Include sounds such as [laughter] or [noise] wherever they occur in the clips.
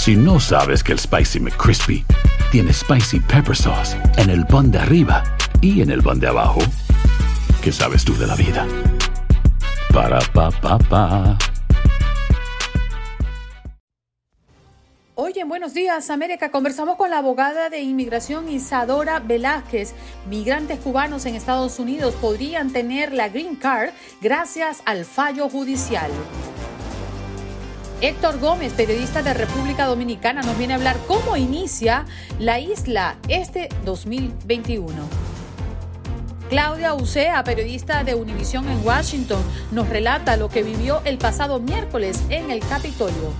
Si no sabes que el Spicy McCrispy tiene Spicy Pepper Sauce en el pan de arriba y en el pan de abajo, ¿qué sabes tú de la vida? Para, pa, pa, pa. Hoy en Buenos Días América conversamos con la abogada de inmigración Isadora Velázquez. Migrantes cubanos en Estados Unidos podrían tener la Green Card gracias al fallo judicial. Héctor Gómez, periodista de República Dominicana, nos viene a hablar cómo inicia la isla este 2021. Claudia Ucea, periodista de Univisión en Washington, nos relata lo que vivió el pasado miércoles en el Capitolio.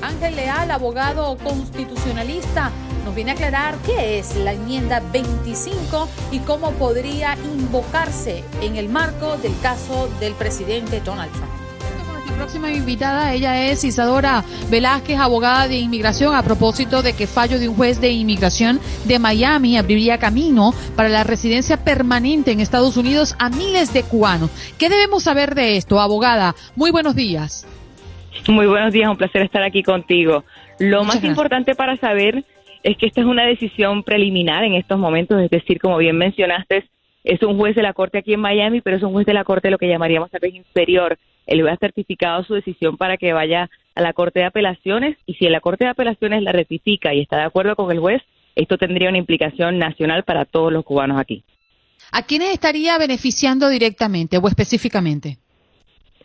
Ángel Leal, abogado constitucionalista, nos viene a aclarar qué es la enmienda 25 y cómo podría invocarse en el marco del caso del presidente Donald Trump. Próxima invitada, ella es Isadora Velázquez, abogada de inmigración, a propósito de que fallo de un juez de inmigración de Miami abriría camino para la residencia permanente en Estados Unidos a miles de cubanos. ¿Qué debemos saber de esto, abogada? Muy buenos días. Muy buenos días, un placer estar aquí contigo. Lo Muchas más gracias. importante para saber es que esta es una decisión preliminar en estos momentos, es decir, como bien mencionaste, es un juez de la Corte aquí en Miami, pero es un juez de la Corte lo que llamaríamos tal vez inferior. Él va certificado su decisión para que vaya a la Corte de Apelaciones y si la Corte de Apelaciones la rectifica y está de acuerdo con el juez, esto tendría una implicación nacional para todos los cubanos aquí. ¿A quiénes estaría beneficiando directamente o específicamente?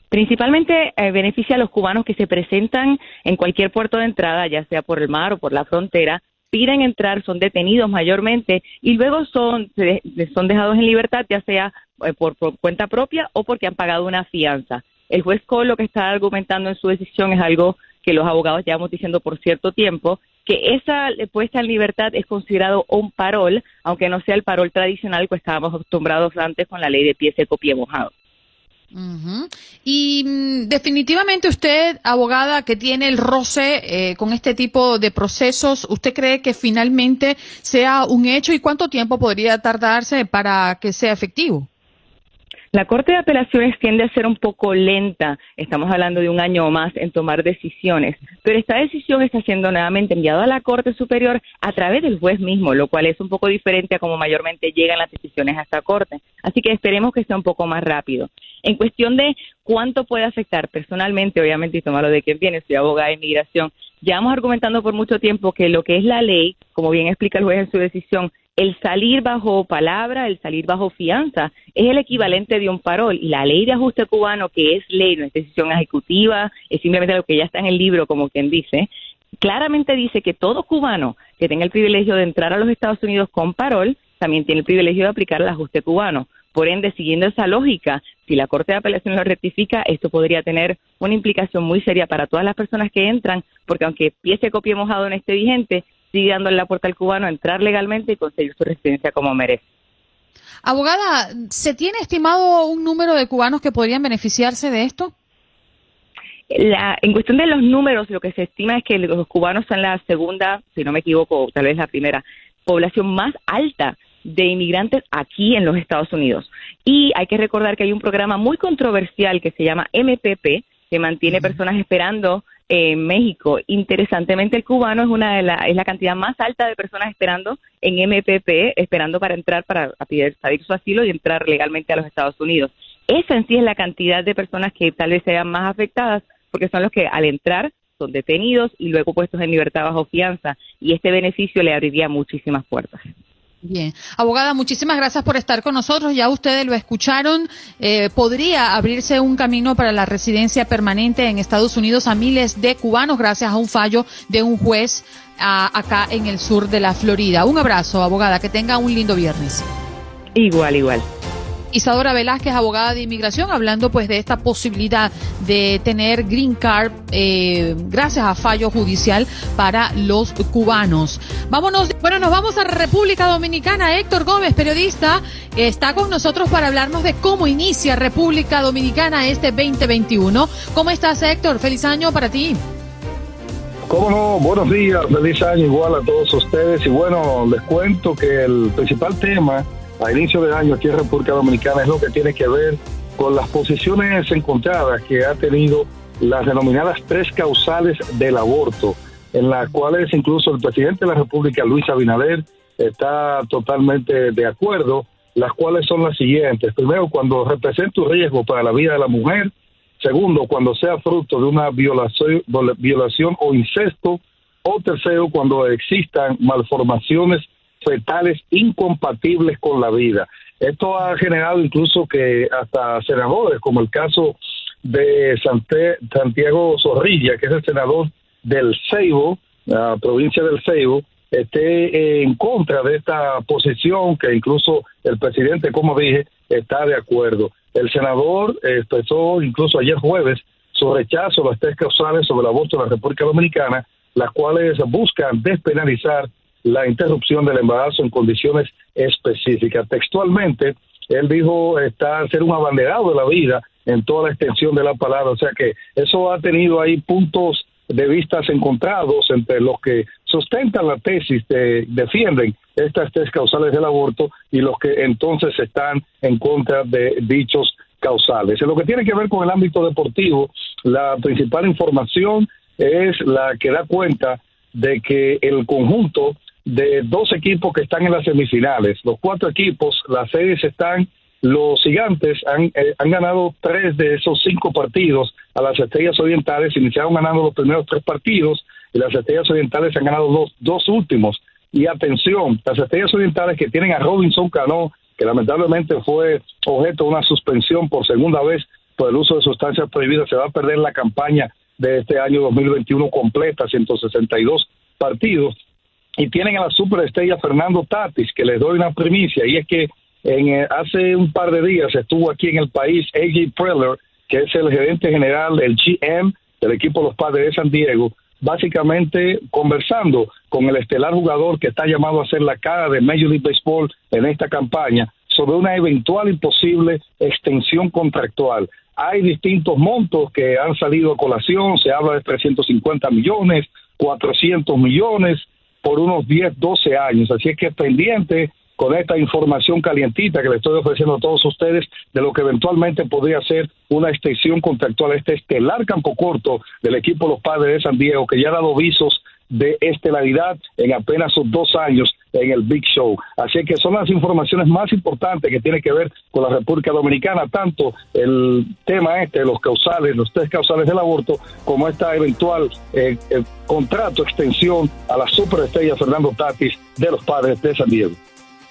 Principalmente eh, beneficia a los cubanos que se presentan en cualquier puerto de entrada, ya sea por el mar o por la frontera, piden entrar, son detenidos mayormente y luego son, son dejados en libertad, ya sea eh, por, por cuenta propia o porque han pagado una fianza. El juez Cole lo que está argumentando en su decisión es algo que los abogados llevamos diciendo por cierto tiempo, que esa puesta en libertad es considerado un parol, aunque no sea el parol tradicional que estábamos acostumbrados antes con la ley de pie seco, pie mojado. Y mm, definitivamente usted, abogada, que tiene el roce eh, con este tipo de procesos, ¿usted cree que finalmente sea un hecho y cuánto tiempo podría tardarse para que sea efectivo? La Corte de Apelaciones tiende a ser un poco lenta, estamos hablando de un año o más en tomar decisiones, pero esta decisión está siendo nuevamente enviada a la Corte Superior a través del juez mismo, lo cual es un poco diferente a como mayormente llegan las decisiones a esta Corte. Así que esperemos que sea un poco más rápido. En cuestión de cuánto puede afectar personalmente, obviamente, y tomarlo de quien viene, soy abogada de inmigración, llevamos argumentando por mucho tiempo que lo que es la ley, como bien explica el juez en su decisión, el salir bajo palabra, el salir bajo fianza, es el equivalente de un parol. Y la ley de ajuste cubano, que es ley, no es decisión ejecutiva, es simplemente lo que ya está en el libro, como quien dice, claramente dice que todo cubano que tenga el privilegio de entrar a los Estados Unidos con parol, también tiene el privilegio de aplicar el ajuste cubano. Por ende, siguiendo esa lógica, si la Corte de Apelación lo rectifica, esto podría tener una implicación muy seria para todas las personas que entran, porque aunque pie seco, pie mojado en este vigente, sigue dándole la puerta al cubano a entrar legalmente y conseguir su residencia como merece. Abogada, ¿se tiene estimado un número de cubanos que podrían beneficiarse de esto? La, en cuestión de los números, lo que se estima es que los cubanos son la segunda, si no me equivoco, tal vez la primera, población más alta de inmigrantes aquí en los Estados Unidos. Y hay que recordar que hay un programa muy controversial que se llama MPP, que mantiene personas esperando en México. Interesantemente, el cubano es una de la, es la cantidad más alta de personas esperando en MPP, esperando para entrar, para pedir, pedir su asilo y entrar legalmente a los Estados Unidos. Esa en sí es la cantidad de personas que tal vez sean más afectadas, porque son los que al entrar son detenidos y luego puestos en libertad bajo fianza, y este beneficio le abriría muchísimas puertas. Bien. Abogada, muchísimas gracias por estar con nosotros. Ya ustedes lo escucharon. Eh, podría abrirse un camino para la residencia permanente en Estados Unidos a miles de cubanos gracias a un fallo de un juez acá en el sur de la Florida. Un abrazo, abogada. Que tenga un lindo viernes. Igual, igual. Isadora Velázquez, abogada de inmigración, hablando pues de esta posibilidad de tener green card eh, gracias a fallo judicial para los cubanos. Vámonos, bueno, nos vamos a República Dominicana. Héctor Gómez, periodista, está con nosotros para hablarnos de cómo inicia República Dominicana este 2021. ¿Cómo estás, Héctor? Feliz año para ti. ¿Cómo no? Buenos días, feliz año igual a todos ustedes. Y bueno, les cuento que el principal tema a inicio de año aquí en República Dominicana es lo que tiene que ver con las posiciones encontradas que ha tenido las denominadas tres causales del aborto, en las cuales incluso el presidente de la República, Luis Abinader, está totalmente de acuerdo, las cuales son las siguientes. Primero, cuando representa un riesgo para la vida de la mujer. Segundo, cuando sea fruto de una violación, violación o incesto. O tercero, cuando existan malformaciones fetales incompatibles con la vida. Esto ha generado incluso que hasta senadores, como el caso de Santiago Zorrilla, que es el senador del Ceibo, la provincia del Ceibo, esté en contra de esta posición que incluso el presidente, como dije, está de acuerdo. El senador expresó incluso ayer jueves su rechazo a las tres causales sobre el aborto en la República Dominicana, las cuales buscan despenalizar la interrupción del embarazo en condiciones específicas. Textualmente, él dijo está ser un abanderado de la vida en toda la extensión de la palabra, o sea que eso ha tenido ahí puntos de vistas encontrados entre los que sustentan la tesis, de, defienden estas tres causales del aborto y los que entonces están en contra de dichos causales. En lo que tiene que ver con el ámbito deportivo, la principal información es la que da cuenta de que el conjunto de dos equipos que están en las semifinales. Los cuatro equipos, las series están, los gigantes han, eh, han ganado tres de esos cinco partidos a las estrellas orientales, iniciaron ganando los primeros tres partidos y las estrellas orientales han ganado los dos últimos. Y atención, las estrellas orientales que tienen a Robinson Cano, que lamentablemente fue objeto de una suspensión por segunda vez por el uso de sustancias prohibidas, se va a perder la campaña de este año 2021 completa, 162 partidos y tienen a la superestrella Fernando Tatis, que les doy una primicia, y es que en, eh, hace un par de días estuvo aquí en el país AJ Preller, que es el gerente general del GM del equipo los Padres de San Diego, básicamente conversando con el estelar jugador que está llamado a ser la cara de Major League Baseball en esta campaña sobre una eventual y posible extensión contractual. Hay distintos montos que han salido a colación, se habla de 350 millones, 400 millones, por unos 10, 12 años. Así es que pendiente con esta información calientita que le estoy ofreciendo a todos ustedes de lo que eventualmente podría ser una extensión contractual a este estelar campo corto del equipo Los Padres de San Diego, que ya ha dado visos de estelaridad en apenas sus dos años en el Big Show. Así que son las informaciones más importantes que tienen que ver con la República Dominicana, tanto el tema este, los causales, los tres causales del aborto, como esta eventual eh, contrato, extensión a la superestrella Fernando Tatis de los padres de San Diego.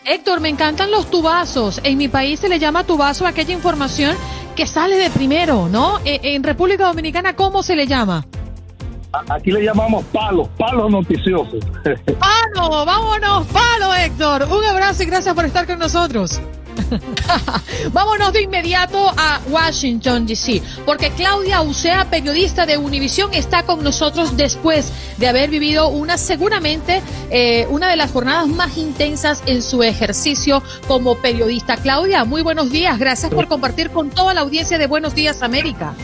Héctor, me encantan los tubazos. En mi país se le llama tubazo aquella información que sale de primero, ¿no? E, en República Dominicana, ¿cómo se le llama? Aquí le llamamos palos, palos noticiosos. [laughs] ¡Palo! ¡Vámonos! ¡Palo, Héctor! Un abrazo y gracias por estar con nosotros. [laughs] Vámonos de inmediato a Washington, D.C., porque Claudia Ucea, periodista de Univisión, está con nosotros después de haber vivido una, seguramente, eh, una de las jornadas más intensas en su ejercicio como periodista. Claudia, muy buenos días. Gracias por compartir con toda la audiencia de Buenos Días América.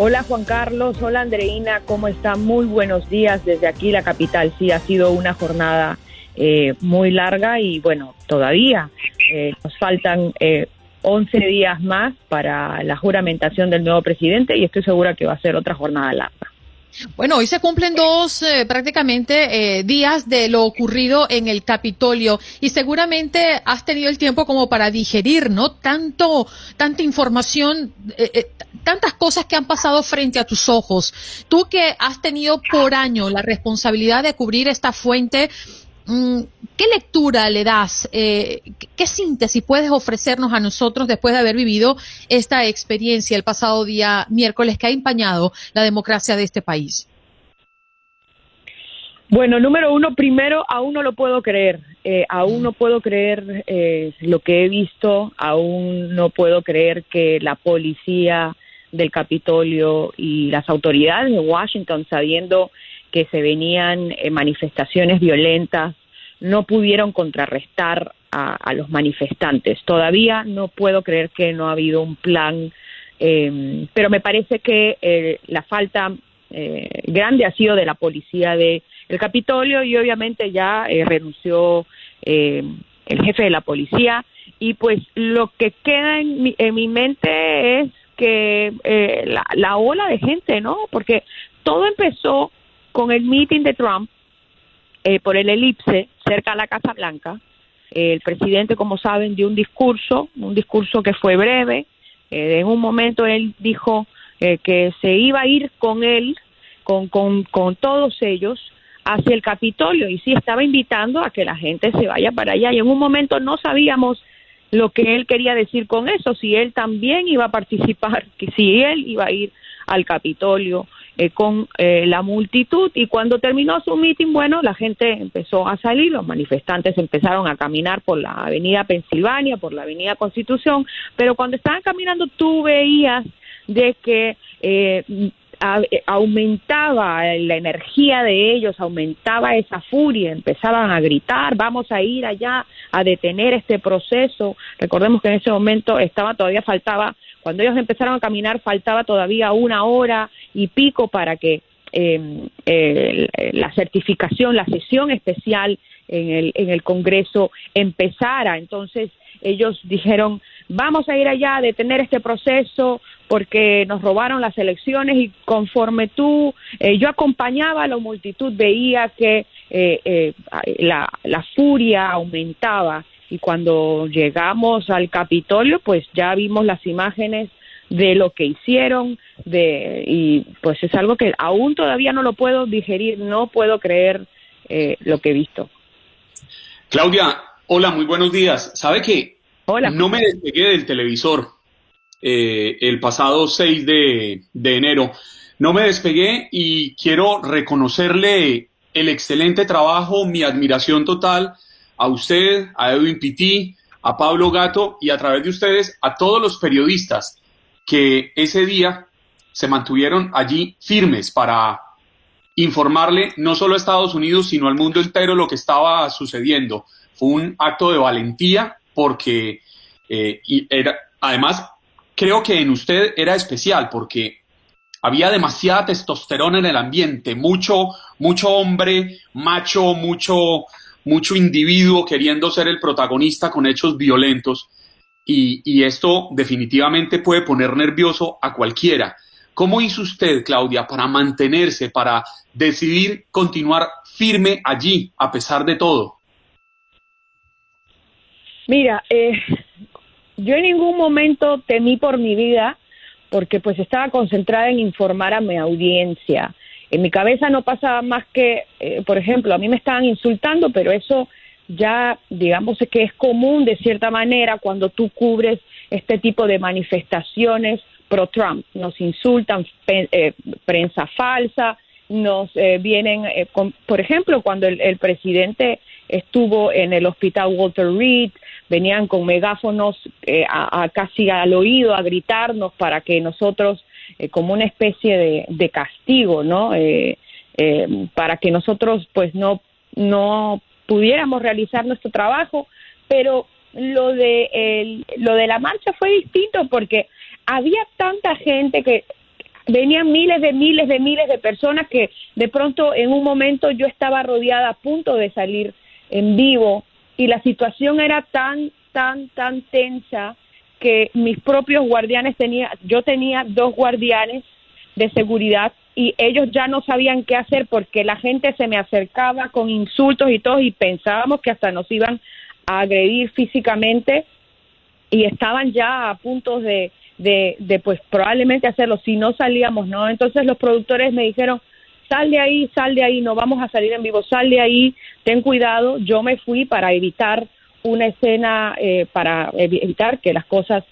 Hola Juan Carlos, hola Andreina, ¿cómo están? Muy buenos días desde aquí, la capital. Sí, ha sido una jornada eh, muy larga y bueno, todavía eh, nos faltan eh, 11 días más para la juramentación del nuevo presidente y estoy segura que va a ser otra jornada larga. Bueno, hoy se cumplen dos eh, prácticamente eh, días de lo ocurrido en el Capitolio y seguramente has tenido el tiempo como para digerir, ¿no? Tanto, tanta información, eh, tantas cosas que han pasado frente a tus ojos. Tú que has tenido por año la responsabilidad de cubrir esta fuente, ¿Qué lectura le das? Eh, ¿Qué síntesis puedes ofrecernos a nosotros después de haber vivido esta experiencia el pasado día miércoles que ha empañado la democracia de este país? Bueno, número uno, primero, aún no lo puedo creer. Eh, aún no puedo creer eh, lo que he visto. Aún no puedo creer que la policía del Capitolio y las autoridades de Washington, sabiendo que se venían eh, manifestaciones violentas, no pudieron contrarrestar a, los manifestantes. Todavía no puedo creer que no ha habido un plan, eh, pero me parece que eh, la falta grande ha sido de la policía del Capitolio y obviamente ya renunció el jefe de la policía y pues lo que queda en mi, en mi mente es que la, la ola de gente, ¿no? Porque todo empezó con el meeting de Trump eh, por el elipse cerca de la Casa Blanca. el presidente, como saben, dio un discurso, un discurso que fue breve. Eh, en un momento él dijo eh, que se iba a ir con él, con, con, con todos ellos, hacia el Capitolio y sí estaba invitando a que la gente se vaya para allá. Y en un momento no sabíamos lo que él quería decir con eso, si él también iba a participar, que si él iba a ir al Capitolio eh, con eh, la multitud y cuando terminó su meeting, bueno, la gente empezó a salir, los manifestantes empezaron a caminar por la avenida Pensilvania, por la avenida Constitución, pero cuando estaban caminando tú veías de que eh, aumentaba la energía de ellos, aumentaba esa furia, empezaban a gritar, vamos a ir allá a detener este proceso. Recordemos que en ese momento estaba todavía faltaba cuando ellos empezaron a caminar faltaba todavía una hora y pico para que em, la certificación, la sesión especial en el, en el Congreso empezara. Entonces ellos dijeron, vamos a ir allá a detener este proceso porque nos robaron las elecciones y conforme tú, eh, yo acompañaba a la multitud, veía que eh, eh, la, la furia aumentaba y cuando llegamos al Capitolio, pues ya vimos las imágenes de lo que hicieron, de y pues es algo que aún todavía no lo puedo digerir, no puedo creer eh, lo que he visto. Claudia, hola, muy buenos días. ¿Sabe qué? Hola. No me despegué del televisor eh, el pasado 6 de, de enero. No me despegué y quiero reconocerle el excelente trabajo, mi admiración total a usted, a Edwin Pitti, a Pablo Gato y a través de ustedes a todos los periodistas que ese día se mantuvieron allí firmes para informarle no solo a Estados Unidos, sino al mundo entero lo que estaba sucediendo. Fue un acto de valentía porque, eh, y era, además, creo que en usted era especial porque había demasiada testosterona en el ambiente, mucho, mucho hombre, macho, mucho, mucho individuo queriendo ser el protagonista con hechos violentos. Y, esto definitivamente puede poner nervioso a cualquiera. ¿Cómo hizo usted, Claudia, para mantenerse, para decidir continuar firme allí, a pesar de todo? Mira, eh, yo en ningún momento temí por mi vida, porque pues estaba concentrada en informar a mi audiencia en mi cabeza no pasaba más que, eh, por ejemplo, a mí me estaban insultando, pero eso ya, digamos que es común de cierta manera cuando tú cubres este tipo de manifestaciones pro-Trump. Nos insultan, eh, prensa falsa, nos eh, vienen, por ejemplo, cuando el, presidente estuvo en el hospital Walter Reed, venían con megáfonos a, casi al oído a gritarnos para que nosotros eh, como una especie de, castigo, ¿no? Eh, eh, para que nosotros, pues, no, no pudiéramos realizar nuestro trabajo, pero lo de, lo de la marcha fue distinto porque había tanta gente que venían miles de miles de miles de personas que de pronto en un momento yo estaba rodeada a punto de salir en vivo y la situación era tan, tan, tan tensa que mis propios guardianes tenía, yo tenía dos guardianes de seguridad y ellos ya no sabían qué hacer porque la gente se me acercaba con insultos y todo y pensábamos que hasta nos iban a agredir físicamente y estaban ya a punto de, de, de pues probablemente hacerlo si no salíamos, ¿no? Entonces los productores me dijeron, sal de ahí, sal de ahí, no vamos a salir en vivo, sal de ahí, ten cuidado, yo me fui para evitar una escena, eh, para evitar que las cosas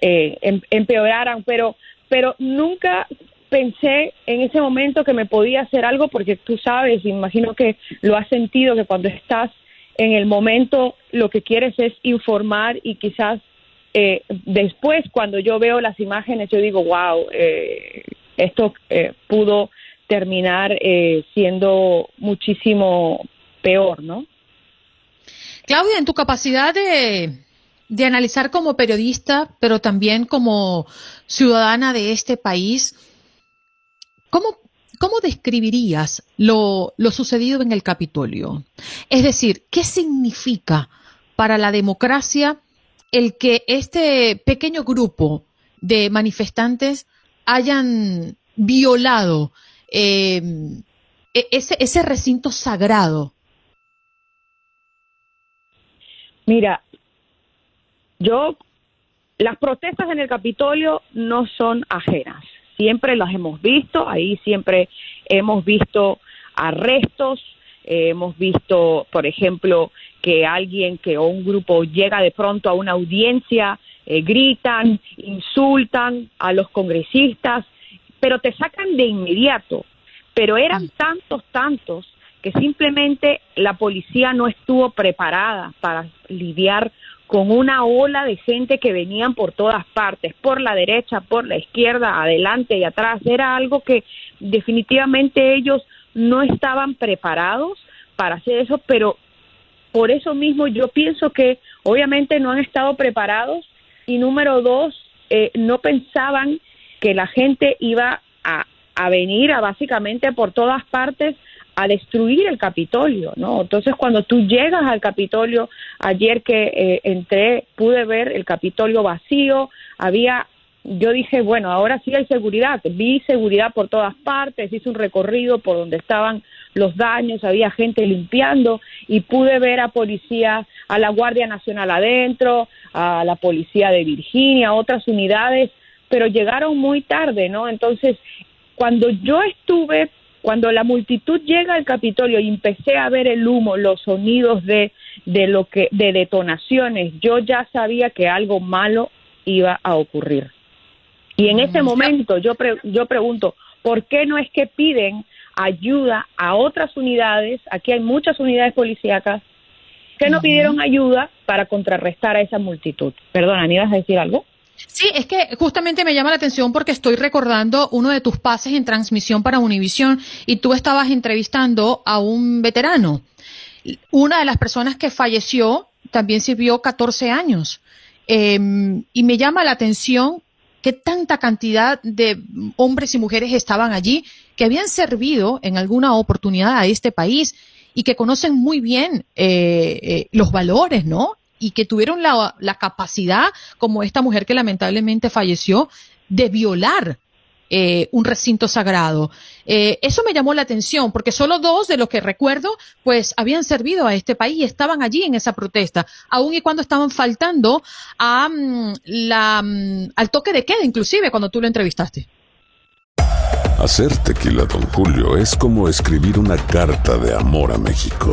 eh, em, empeoraran, pero, pero nunca pensé en ese momento que me podía hacer algo porque tú sabes, imagino que lo has sentido, que cuando estás en el momento lo que quieres es informar y quizás eh, después cuando yo veo las imágenes yo digo, wow, eh, esto eh, pudo terminar eh, siendo muchísimo peor, ¿no? Claudia, en tu capacidad de, de analizar como periodista, pero también como ciudadana de este país, ¿cómo, cómo describirías lo, lo sucedido en el Capitolio? Es decir, ¿qué significa para la democracia el que este pequeño grupo de manifestantes hayan violado eh, e-, ese, ese recinto sagrado? Mira, yo, las protestas en el Capitolio no son ajenas, siempre las hemos visto, ahí siempre hemos visto arrestos, eh, hemos visto, por ejemplo, que alguien que o un grupo llega de pronto a una audiencia, eh, gritan, insultan a los congresistas, pero te sacan de inmediato. Pero eran mm. tantos, tantos, que simplemente la policía no estuvo preparada para lidiar con una ola de gente que venían por todas partes, por la derecha, por la izquierda, adelante y atrás. Era algo que definitivamente ellos no estaban preparados para hacer eso, pero por eso mismo yo pienso que obviamente no han estado preparados y número dos, eh, no pensaban que la gente iba a, a venir a básicamente por todas partes a destruir el Capitolio, ¿no? Entonces, cuando tú llegas al Capitolio, ayer que eh, entré, pude ver el Capitolio vacío, había, yo dije, bueno, ahora sí hay seguridad, vi seguridad por todas partes, hice un recorrido por donde estaban los daños, había gente limpiando y pude ver a policía, a la Guardia Nacional adentro, a la policía de Virginia, otras unidades, pero llegaron muy tarde, ¿no? Entonces, cuando yo estuve cuando la multitud llega al Capitolio y empecé a ver el humo, los sonidos de, de lo que de detonaciones, yo ya sabía que algo malo iba a ocurrir. Y en ese mm, momento yo yo pregunto, ¿por qué no es que piden ayuda a otras unidades? Aquí hay muchas unidades policíacas que no pidieron ayuda para contrarrestar a esa multitud. Perdona, ¿me ibas a decir algo? Sí, es que justamente me llama la atención porque estoy recordando uno de tus pases en transmisión para Univision y tú estabas entrevistando a un veterano. Una de las personas que falleció también sirvió 14 años. Em, y me llama la atención que tanta cantidad de hombres y mujeres estaban allí que habían servido en alguna oportunidad a este país y que conocen muy bien eh, eh, los valores, ¿no? Y que tuvieron la, capacidad, como esta mujer que lamentablemente falleció, de violar eh, un recinto sagrado. Eh, eso me llamó la atención, porque solo dos de los que recuerdo, pues habían servido a este país y estaban allí en esa protesta, aun y cuando estaban faltando mm, mm, al toque de queda, inclusive cuando tú lo entrevistaste. Hacer tequila, don Julio, es como escribir una carta de amor a México.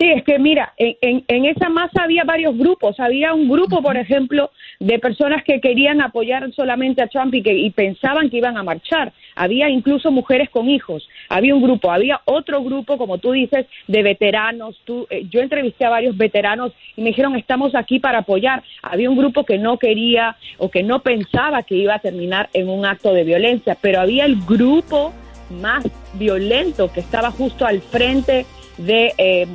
Sí, es que mira, en, en, esa masa había varios grupos. Había un grupo, por ejemplo, de personas que querían apoyar solamente a Trump y que y pensaban que iban a marchar. había incluso mujeres con hijos, había un grupo, había otro grupo, como tú dices, de veteranos. Tú, eh, yo entrevisté a varios veteranos y me dijeron, estamos aquí para apoyar. Había un grupo que no quería o que no pensaba que iba a terminar en un acto de violencia, pero había el grupo más violento que estaba justo al frente de, eh,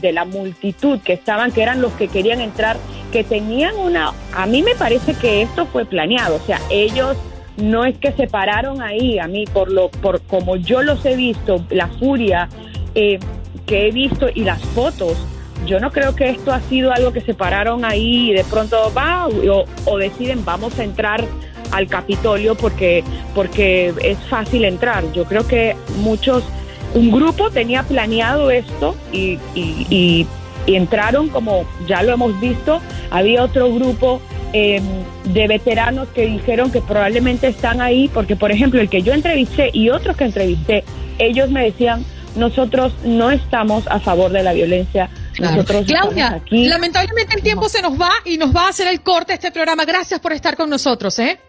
de, la multitud que estaban, que eran los que querían entrar, que tenían una... A mí me parece que esto fue planeado, o sea, ellos no es que se pararon ahí, a mí por lo por como yo los he visto, la furia eh, que he visto y las fotos, yo no creo que esto ha sido algo que se pararon ahí y de pronto va o, o deciden vamos a entrar al Capitolio porque porque es fácil entrar. Yo creo que muchos un grupo tenía planeado esto y, y, entraron como ya lo hemos visto, había otro grupo em, de veteranos que dijeron que probablemente están ahí porque, por ejemplo, el que yo entrevisté y otros que entrevisté, ellos me decían, nosotros no estamos a favor de la violencia. Nosotros Claudia, aquí. lamentablemente el tiempo se nos va y nos va a hacer el corte este programa. Gracias por estar con nosotros, ¿eh?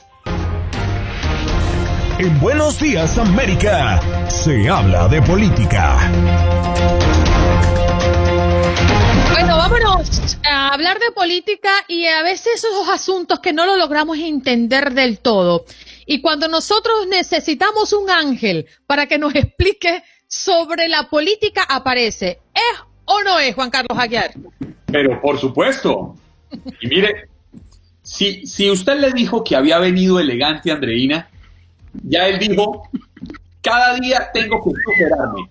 En Buenos Días América se habla de política. Bueno, vámonos a hablar de política y a veces esos asuntos que no lo logramos entender del todo. Y cuando nosotros necesitamos un ángel para que nos explique sobre la política, aparece. ¿Es o no es, Juan Carlos Aguiar? Pero por supuesto. Y mire, si, si usted le dijo que había venido elegante, Andreina, ya él dijo, cada día tengo que superarme.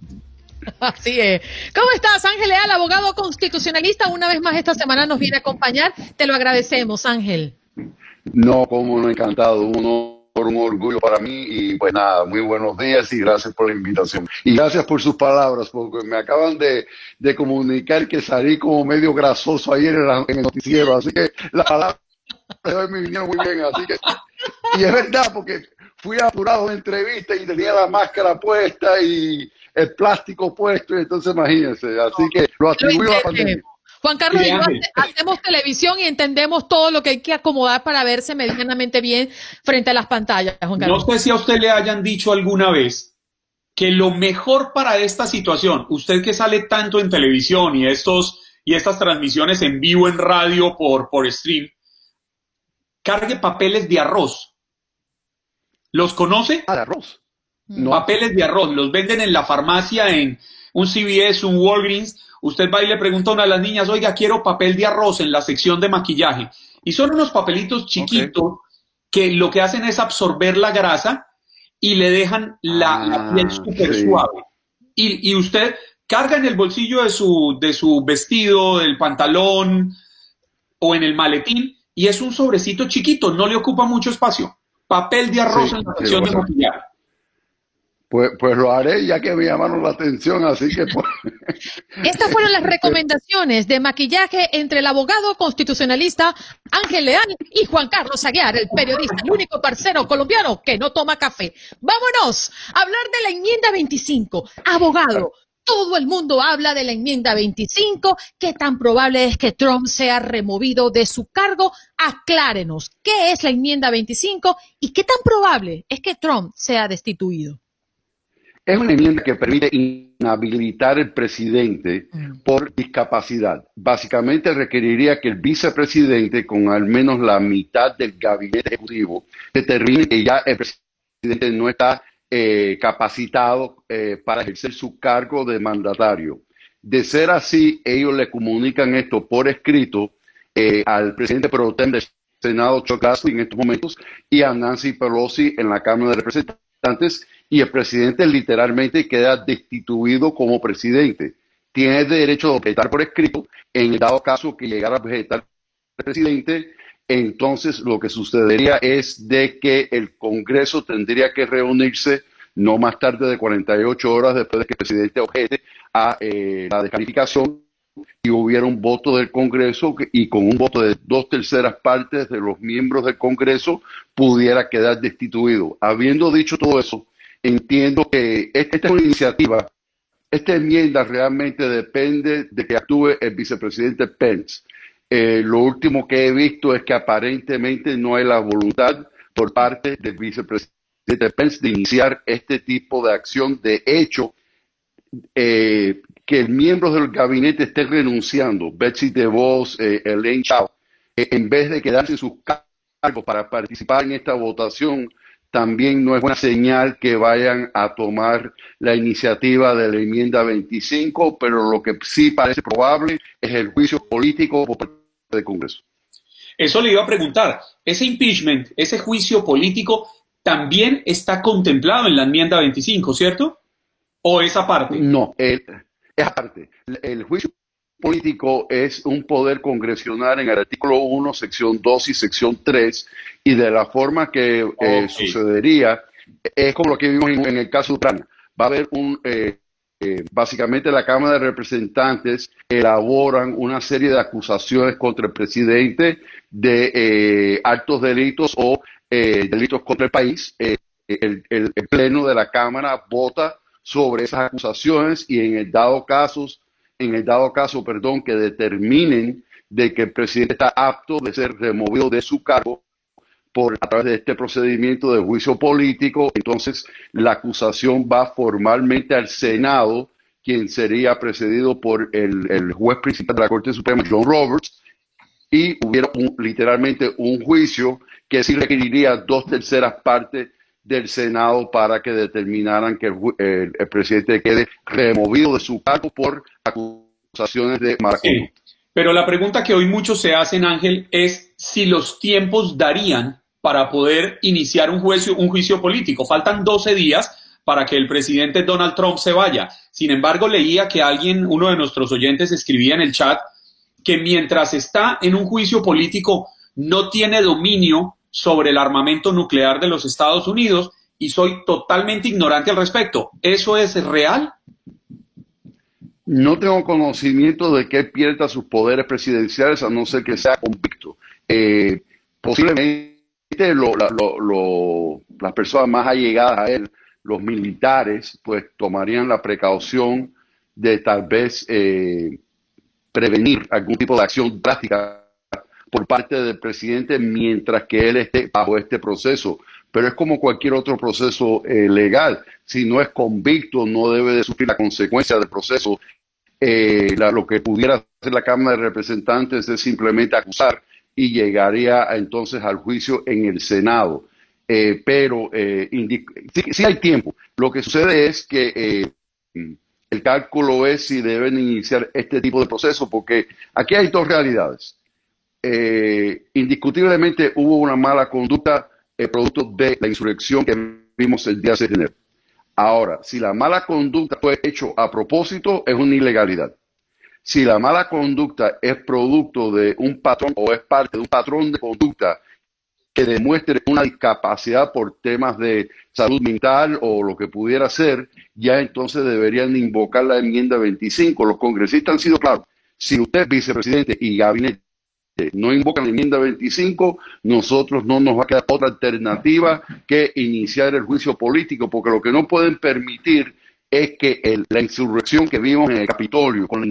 Así es. ¿Cómo estás, Ángel Leal, abogado constitucionalista? Una vez más esta semana nos viene a acompañar. Te lo agradecemos, Ángel. No, como no, encantado. Uno por un orgullo para mí y pues nada, muy buenos días y gracias por la invitación. Y gracias por sus palabras, porque me acaban de, de comunicar que salí como medio grasoso ayer en, el noticiero, así que las palabras me vinieron muy bien, así que... Y es verdad, porque fui apurado en entrevista y tenía la máscara puesta y el plástico puesto, y entonces imagínense, así que lo atribuyo a la pandemia. Juan Carlos, hacemos televisión y entendemos todo lo que hay que acomodar para verse medianamente bien frente a las pantallas, Juan Carlos. No sé si a usted le hayan dicho alguna vez que lo mejor para esta situación, usted que sale tanto en televisión y estos y estas transmisiones en vivo en radio por, por stream, cargue papeles de arroz ¿Los conoce? Ah, de arroz. No. Papeles de arroz. Los venden en la farmacia, en un CVS, un Walgreens. Usted va y le pregunta a una de las niñas, oiga, quiero papel de arroz en la sección de maquillaje. Y son unos papelitos chiquitos que lo que hacen es absorber la grasa y le dejan la, piel ah, súper suave. Y, y, usted carga en el bolsillo de su, de su vestido, del pantalón o en el maletín y es un sobrecito chiquito, no le ocupa mucho espacio papel de arroz en la sección de maquillaje. Pues, pues lo haré ya que me llamaron la atención, así que... Pues. [laughs] Estas fueron las recomendaciones de maquillaje entre el abogado constitucionalista Ángel Leán y Juan Carlos Aguiar, el periodista, el único parcero colombiano que no toma café. Vámonos a hablar de la enmienda 25. Abogado, todo el mundo habla de la enmienda 25. ¿Qué tan probable es que Trump sea removido de su cargo? Aclárenos, ¿qué es la enmienda 25 y qué tan probable es que Trump sea destituido? Es una enmienda que permite inhabilitar al presidente mm. por discapacidad. Básicamente requeriría que el vicepresidente, con al menos la mitad del gabinete ejecutivo, determine que ya el presidente no está eh, capacitado eh, para ejercer su cargo de mandatario. De ser así, ellos le comunican esto por escrito eh, al presidente pro del Senado, Chuck Grassley, en estos momentos, y a Nancy Pelosi en la Cámara de Representantes, y el presidente literalmente queda destituido como presidente. Tiene derecho a objetar por escrito, en el dado caso que llegara a objetar el presidente, entonces lo que sucedería es de que el Congreso tendría que reunirse no más tarde de 48 horas después de que el presidente objete a eh, la descalificación y hubiera un voto del Congreso y con un voto de dos terceras partes de los miembros del Congreso pudiera quedar destituido. Habiendo dicho todo eso, entiendo que esta iniciativa, esta enmienda realmente depende de que actúe el vicepresidente Pence. Eh, lo último que he visto es que aparentemente no hay la voluntad por parte del vicepresidente Pence de iniciar este tipo de acción. De hecho, eh, que miembros del gabinete estén renunciando, Betsy DeVos, eh, Elaine Chao, eh, en vez de quedarse en sus cargos para participar en esta votación, también no es buena señal que vayan a tomar la iniciativa de la enmienda 25, pero lo que sí parece probable es el juicio político por del Congreso. Eso le iba a preguntar. Ese impeachment, ese juicio político, también está contemplado en la enmienda 25, ¿cierto? ¿O esa parte? No, es aparte. El juicio político es un poder congresional en el artículo 1, sección 2 y sección 3, y de la forma que eh, sucedería es como lo que vimos en, el caso de Ucrania. Va a haber un, eh, eh, básicamente la Cámara de Representantes elaboran una serie de acusaciones contra el presidente de altos delitos o delitos contra el país. El, el, Pleno de la Cámara vota sobre esas acusaciones y en el dado casos en el dado caso, perdón, que determinen de que el presidente está apto de ser removido de su cargo por a través de este procedimiento de juicio político, entonces la acusación va formalmente al Senado, quien sería precedido por el, juez principal de la Corte Suprema, John Roberts, y hubiera literalmente un juicio que sí requeriría dos terceras partes del Senado para que determinaran que el, presidente quede removido de su cargo por acusaciones de mala Pero la pregunta que hoy muchos se hacen, Ángel, es si los tiempos darían para poder iniciar un juicio, un juicio político. Faltan 12 días para que el presidente Donald Trump se vaya. Sin embargo, leía que alguien, uno de nuestros oyentes, escribía en el chat que mientras está en un juicio político no tiene dominio sobre el armamento nuclear de los Estados Unidos y soy totalmente ignorante al respecto. ¿Eso es real? No tengo conocimiento de que pierda sus poderes presidenciales a no ser que sea convicto. Eh, posiblemente las personas más allegadas a él, los militares, pues tomarían la precaución de tal vez eh, prevenir algún tipo de acción drástica por parte del presidente mientras que él esté bajo este proceso. Pero es como cualquier otro proceso eh, legal. Si no es convicto, no debe de sufrir la consecuencia del proceso. Eh, lo que pudiera hacer la Cámara de Representantes es simplemente acusar y llegaría entonces al juicio en el Senado. Eh, pero sí, hay tiempo. Lo que sucede es que el cálculo es si deben iniciar este tipo de proceso, porque aquí hay dos realidades eh, indiscutiblemente hubo una mala conducta eh, producto de la insurrección que vimos el día 6 de enero. Ahora, si la mala conducta fue hecho a propósito, es una ilegalidad. Si la mala conducta es producto de un patrón o es parte de un patrón de conducta que demuestre una discapacidad por temas de salud mental o lo que pudiera ser, ya entonces deberían invocar la enmienda 25. Los congresistas han sido claros. Si usted, vicepresidente y gabinete, no invocan la enmienda 25, nosotros no nos va a quedar otra alternativa que iniciar el juicio político, porque lo que no pueden permitir es que la insurrección que vimos en el Capitolio, con la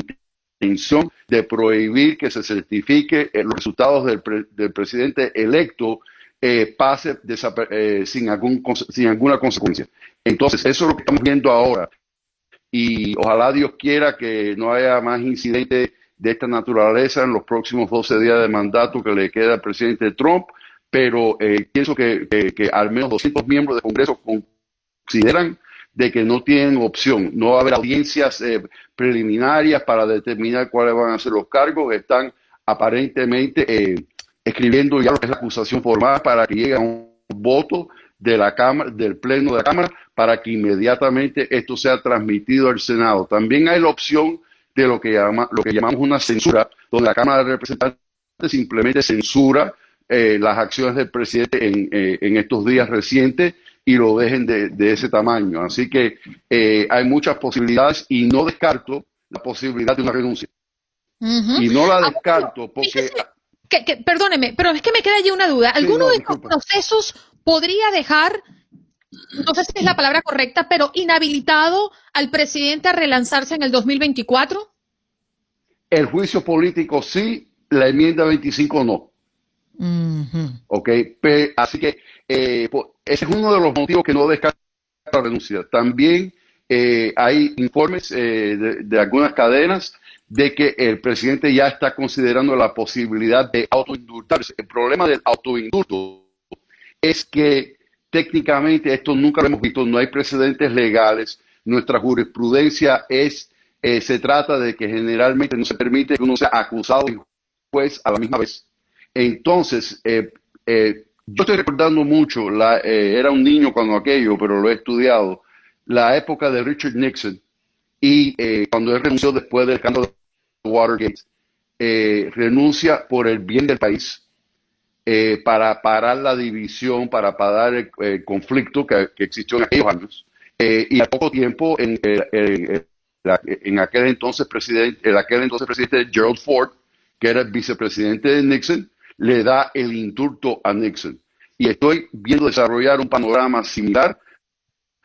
intención de prohibir que se certifique los resultados del, presidente electo, eh, pase eh, sin, algún, sin alguna consecuencia. Entonces, eso es lo que estamos viendo ahora. Y ojalá Dios quiera que no haya más incidentes de esta naturaleza en los próximos 12 días de mandato que le queda al presidente Trump, pero eh, pienso que, al menos 200 miembros del Congreso consideran de que no tienen opción, no va a haber audiencias eh, preliminarias para determinar cuáles van a ser los cargos, están aparentemente eh, escribiendo ya lo que es la acusación formal para que llegue a un voto de la Cámara, del Pleno de la Cámara, para que inmediatamente esto sea transmitido al Senado. También hay la opción de lo que, llama, lo que llamamos una censura, donde la Cámara de Representantes simplemente censura eh, las acciones del presidente en, eh, en, estos días recientes y lo dejen de, ese tamaño. Así que eh, hay muchas posibilidades y no descarto la posibilidad de una renuncia. Y no la descarto porque... perdóneme, pero es que me queda allí una duda. ¿Alguno de estos procesos podría dejar no sé si es la palabra correcta, pero inhabilitado al presidente a relanzarse en el 2024? El juicio político sí, la enmienda 25 no. ¿Ok? así que eh, ese es uno de los motivos que no descarta la renuncia. También eh, hay informes eh, de, algunas cadenas de que el presidente ya está considerando la posibilidad de autoindultarse. El problema del autoindulto es que técnicamente esto nunca lo hemos visto, no hay precedentes legales, nuestra jurisprudencia es, eh, se trata de que generalmente no se permite que uno sea acusado y juez a la misma vez. Entonces, yo estoy recordando mucho, la, era un niño cuando aquello, pero lo he estudiado, la época de Richard Nixon y eh, cuando él renunció después del escándalo de Watergate, eh, renuncia por el bien del país, eh, para parar la división, para parar el, conflicto que, existió en aquellos años. y a poco tiempo, en, en, aquel entonces presidente, en aquel entonces presidente Gerald Ford, que era el vicepresidente de Nixon, le da el indulto a Nixon. Y estoy viendo desarrollar un panorama similar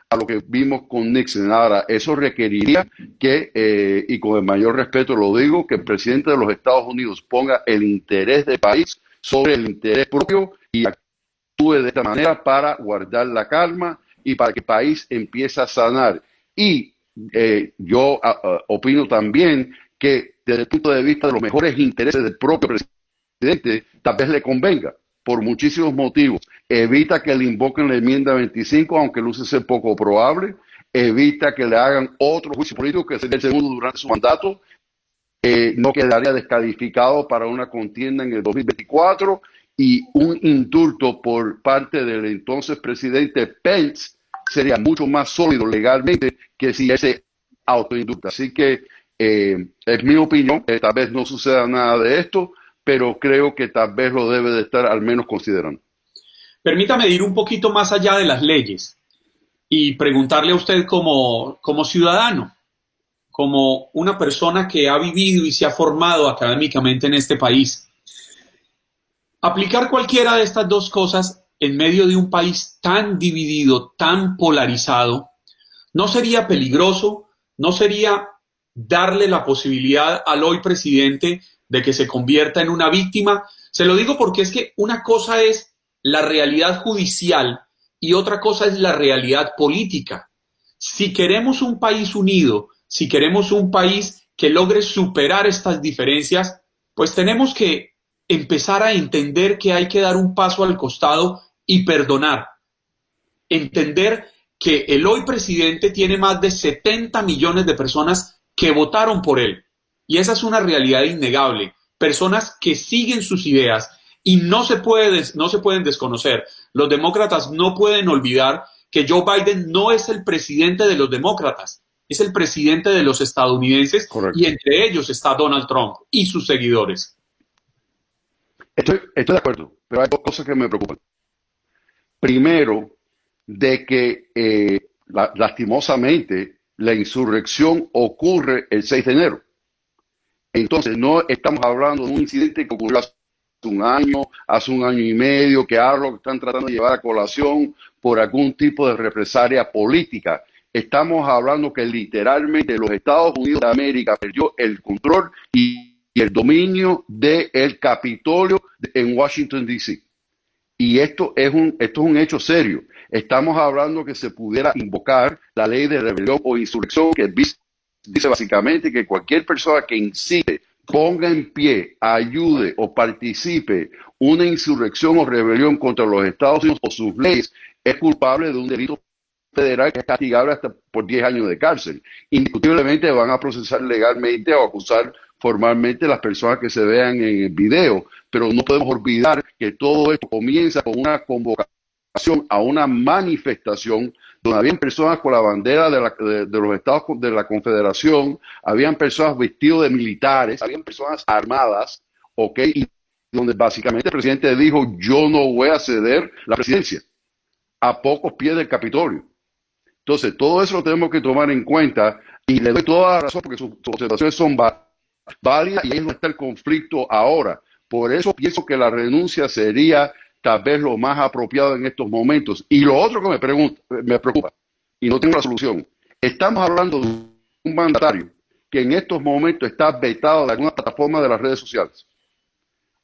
a lo que vimos con Nixon. Ahora, eso requeriría que, eh, y con el mayor respeto lo digo, que el presidente de los Estados Unidos ponga el interés del país sobre el interés propio y actúe de esta manera para guardar la calma y para que el país empiece a sanar. Y eh, yo opino también que desde el punto de vista de los mejores intereses del propio presidente, tal vez le convenga por muchísimos motivos. Evita que le invoquen la enmienda 25, aunque luce ser poco probable. Evita que le hagan otro juicio político, que sería el segundo durante su mandato. Eh, no quedaría descalificado para una contienda en el 2024 y un indulto por parte del entonces presidente Pence sería mucho más sólido legalmente que si ese autoindulto. Así que eh, es mi opinión, eh, tal vez no suceda nada de esto, pero creo que tal vez lo debe de estar al menos considerando. Permítame ir un poquito más allá de las leyes y preguntarle a usted como, como ciudadano, como una persona que ha vivido y se ha formado académicamente en este país. Aplicar cualquiera de estas dos cosas en medio de un país tan dividido, tan polarizado, ¿no sería peligroso? ¿No sería darle la posibilidad al hoy presidente de que se convierta en una víctima. Se lo digo porque es que una cosa es la realidad judicial y otra cosa es la realidad política. Si queremos un país unido, si queremos un país que logre superar estas diferencias, pues tenemos que empezar a entender que hay que dar un paso al costado y perdonar. Entender que el hoy presidente tiene más de 70 millones de personas que votaron por él. Y esa es una realidad innegable. Personas que siguen sus ideas y no se, puede, no se pueden desconocer. Los demócratas no pueden olvidar que Joe Biden no es el presidente de los demócratas, es el presidente de los estadounidenses y entre ellos está Donald Trump y sus seguidores. Estoy, estoy de acuerdo, pero hay dos cosas que me preocupan. Primero, de que eh, lastimosamente la insurrección ocurre el 6 de enero. Entonces, no estamos hablando de un incidente que ocurrió hace un año, hace un año y medio, que que están tratando de llevar a colación por algún tipo de represalia política. Estamos hablando que literalmente los Estados Unidos de América perdió el control y, el dominio del Capitolio en Washington, D.C. Y esto es, un, esto es un hecho serio. Estamos hablando que se pudiera invocar la ley de rebelión o insurrección que dice básicamente que cualquier persona que incite, ponga en pie, ayude o participe una insurrección o rebelión contra los Estados Unidos o sus leyes es culpable de un delito federal que es castigable hasta por 10 años de cárcel. Indiscutiblemente van a procesar legalmente o acusar formalmente las personas que se vean en el video, pero no podemos olvidar que todo esto comienza con una a una manifestación donde habían personas con la bandera de, los estados de la confederación, habían personas vestidos de militares, habían personas armadas, ¿ok? Y donde básicamente el presidente dijo, yo no voy a ceder la presidencia a pocos pies del Capitolio. Entonces, todo eso lo tenemos que tomar en cuenta y le doy toda la razón porque sus, observaciones son válidas y ahí no está el conflicto ahora. Por eso pienso que la renuncia sería tal vez lo más apropiado en estos momentos. Y lo otro que me, pregunta, me preocupa, y no tengo la solución, estamos hablando de un mandatario que en estos momentos está vetado de alguna plataforma de las redes sociales.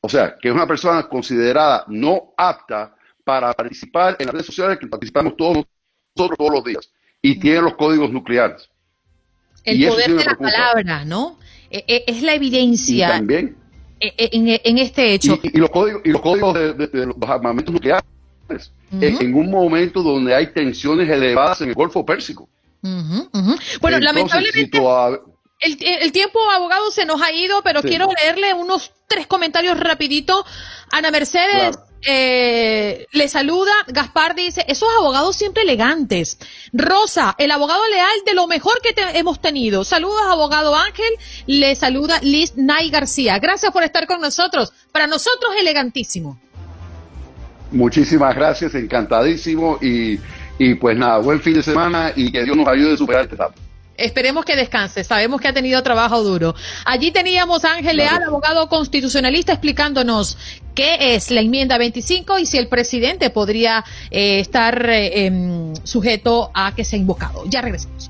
O sea, que es una persona considerada no apta para participar en las redes sociales que participamos todos nosotros todos los días y tiene los códigos nucleares. El poder de la palabra, ¿no? E, e, es la evidencia. también. E, en, este hecho. Y, los códigos, y los códigos de, los armamentos nucleares. en, un momento donde hay tensiones elevadas en el Golfo Pérsico. Bueno, lamentablemente. el, tiempo, abogado, se nos ha ido, pero quiero leerle unos tres comentarios rapidito. Ana Mercedes eh, le saluda, Gaspar dice, esos abogados siempre elegantes. Rosa, el abogado leal de lo mejor que hemos tenido. Saludos, abogado Ángel. Le saluda Liz Nay García. Gracias por estar con nosotros. Para nosotros, elegantísimo. Muchísimas gracias, encantadísimo. Y, y pues nada, buen fin de semana y que Dios nos ayude a superar este etapa. Esperemos que descanse. Sabemos que ha tenido trabajo duro. Allí teníamos a Ángel Leal, abogado constitucionalista, explicándonos qué es la enmienda 25 y si el presidente podría eh, estar eh, em, sujeto a que sea invocado. Ya regresamos.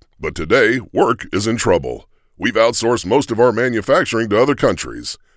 But today, work is in trouble. We've outsourced most of our manufacturing to other countries,